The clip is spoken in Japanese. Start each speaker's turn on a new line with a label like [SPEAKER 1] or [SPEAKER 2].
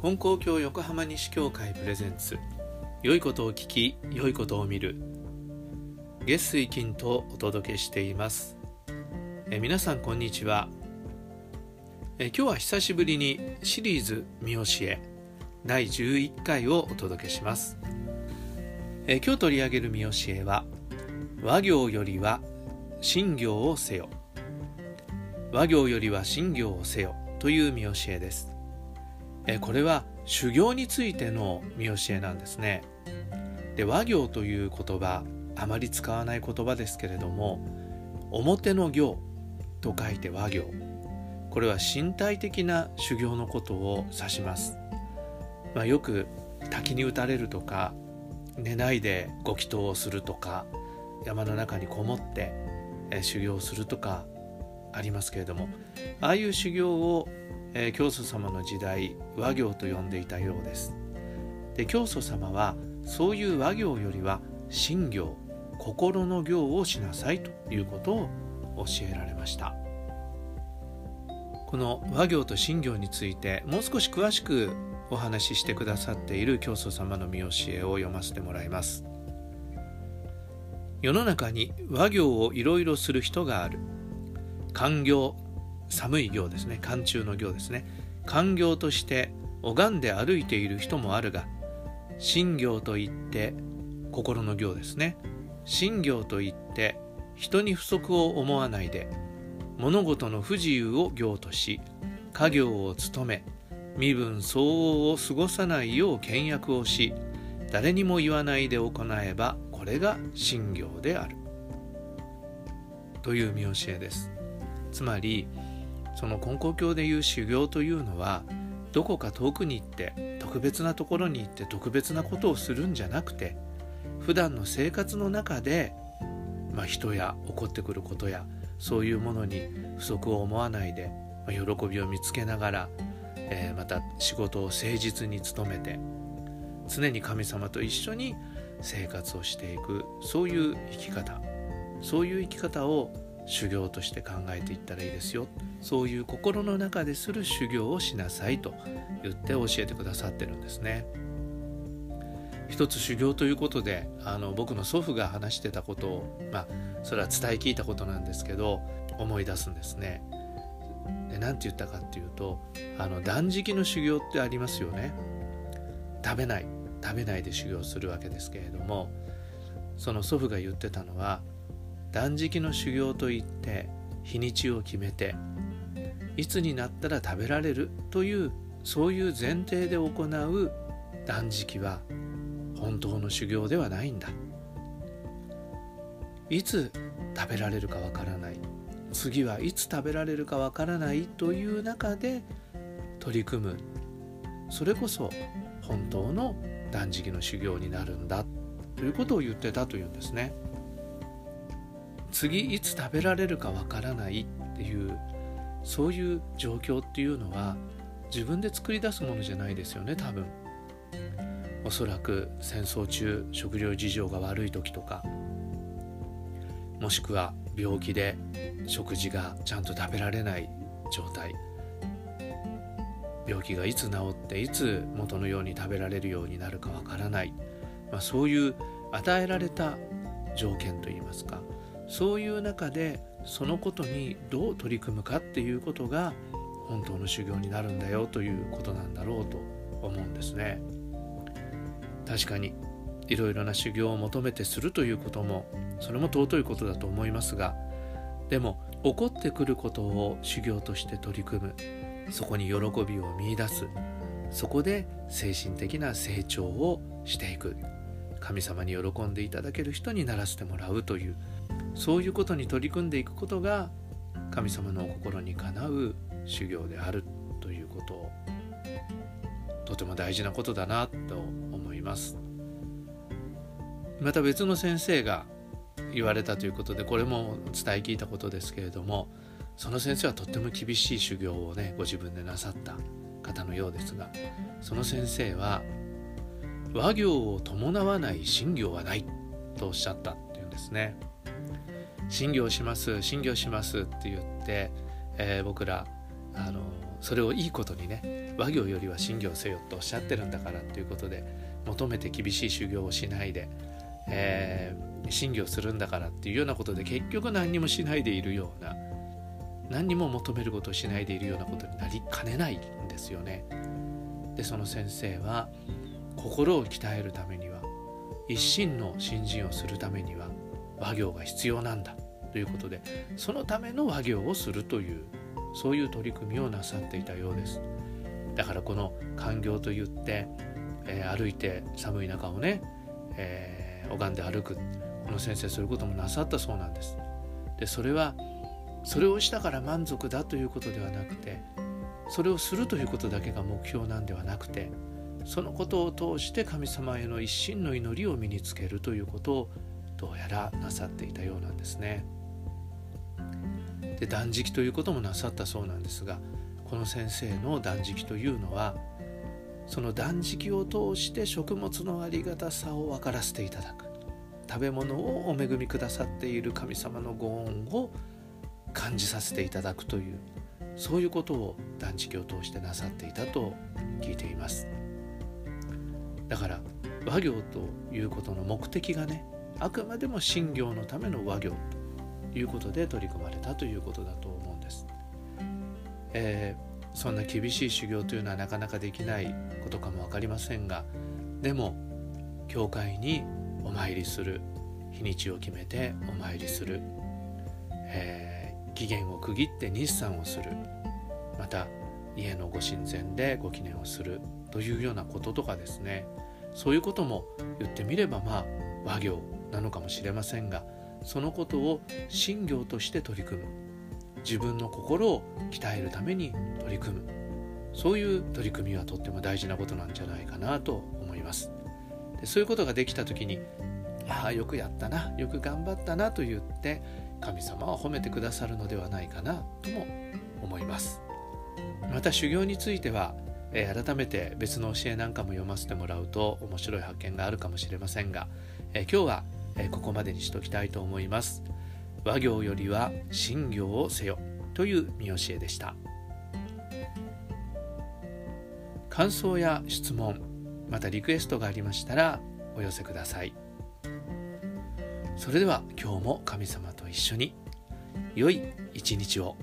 [SPEAKER 1] 金光教横浜西教会プレゼンツ良いことを聞き良いことを見る月水金とお届けしています。え皆さんこんにちは。え今日は久しぶりにシリーズ見教え第11回をお届けします。え今日取り上げる見教えは和行よりは信行をせよ。和行よりは信行をせよという見教えです。えこれは修行についての見教えなんですね。で和行という言葉あまり使わない言葉ですけれども表の行と書いて和行。これは身体的な修行のことを指します、まあ、よく滝に打たれるとか寝ないでご祈祷をするとか山の中にこもって修行するとかありますけれどもああいう修行をえー、教祖様の時代和行と呼んでいたようです。で教祖様はそういう和行よりは信行心の行をしなさいということを教えられました。この和行と信行についてもう少し詳しくお話ししてくださっている教祖様の見教えを読ませてもらいます。世の中に和行をいろいろする人がある。官業寒い行ですね。寒中の行ですね。寒行として拝んで歩いている人もあるが信行といって心の行ですね。信行といって人に不足を思わないで物事の不自由を行とし家業を務め身分相応を過ごさないよう倹約をし誰にも言わないで行えばこれが信行である。という見教えです。つまりその根高教でいう修行というのはどこか遠くに行って特別なところに行って特別なことをするんじゃなくて普段の生活の中で、まあ、人や起こってくることやそういうものに不足を思わないで、まあ、喜びを見つけながら、えー、また仕事を誠実に努めて常に神様と一緒に生活をしていくそういう生き方。そういう生き方を修行として考えていったらいいですよ。そういう心の中でする修行をしなさいと言って教えてくださってるんですね。一つ修行ということであの僕の祖父が話してたことをまあそれは伝え聞いたことなんですけど思い出すんですね。で何て言ったかっていうとあの断食の修行ってありますよね。食べない。食べないで修行するわけですけれどもその祖父が言ってたのは断食の修行といって日にちを決めていつになったら食べられるというそういう前提で行う断食は本当の修行ではないんだ。いつ食べられるかわからない。次はいつ食べられるかわからないという中で取り組む。それこそ本当の断食の修行になるんだ。ということを言ってたというんですね。次いつ食べられるかわからないっていうそういう状況っていうのは自分で作り出すものじゃないですよね多分。おそらく戦争中食料事情が悪い時とか。もしくは病気で食事がちゃんと食べられない状態。病気がいつ治っていつ元のように食べられるようになるかわからない、まあ、そういう与えられた条件といいますか。そういう中でそのことにどう取り組むかっていうことが本当の修行になるんだよということなんだろうと思うんですね。確かにいろいろな修行を求めてするということもそれも尊いことだと思いますがでも起こってくることを修行として取り組むそこに喜びを見いだすそこで精神的な成長をしていく神様に喜んでいただける人にならせてもらうというそういうことに取り組んでいくことが神様の心にかなう修行であるということをとても大事なことだなと思います。また別の先生が言われたということでこれも伝え聞いたことですけれどもその先生はとっても厳しい修行をねご自分でなさった方のようですがその先生は和行を伴わない信行はないとおっしゃった。ですね。信行します信行しますって言って、えー、僕らあのそれをいいことにね和行よりは信行せよとおっしゃってるんだからということで求めて厳しい修行をしないで、えー、信行するんだからっていうようなことで結局何にもしないでいるような何にも求めることをしないでいるようなことになりかねないんですよね。でその先生は心を鍛えるためには一心の信心をするためには和行が必要なんだということでそのための和行をするというそういう取り組みをなさっていたようです。だからこの寛行といって、えー、歩いて寒い中をね、えー、拝んで歩くこの先生そういうこともなさったそうなんです。でそれはそれをしたから満足だということではなくてそれをするということだけが目標なんではなくてそのことを通して神様への一心の祈りを身につけるということをどうやらなさっていたようなんですね。で断食ということもなさったそうなんですがこの先生の断食というのはその断食を通して食物のありがたさを分からせていただく食べ物をお恵みくださっている神様のご恩を感じさせていただくというそういうことを断食を通してなさっていたと聞いていますだから和行ということの目的がねあくまでも信行のための和行ということで取り組まれたということだと思うんです、えー、そんな厳しい修行というのはなかなかできないことかも分かりませんがでも教会にお参りする日にちを決めてお参りする、えー、期限を区切って日産をする。また家のご神前でご記念をするというようなこととかですね。そういうことも言ってみればまあ和行なのかもしれませんがそのことを信行として取り組む。自分の心を鍛えるために取り組む。そういう取り組みはとっても大事なことなんじゃないかなと思います。でそういうことができた時にああよくやったなよく頑張ったなと言って神様は褒めてくださるのではないかなとも思います。また修行については、え、改めて別の教えなんかも読ませてもらうと面白い発見があるかもしれませんが、え、今日はえここまでにしときたいと思います。和行よりは信行をせよ。という見教えでした。感想や質問またリクエストがありましたらお寄せください。それでは今日も神様と一緒に良い一日を。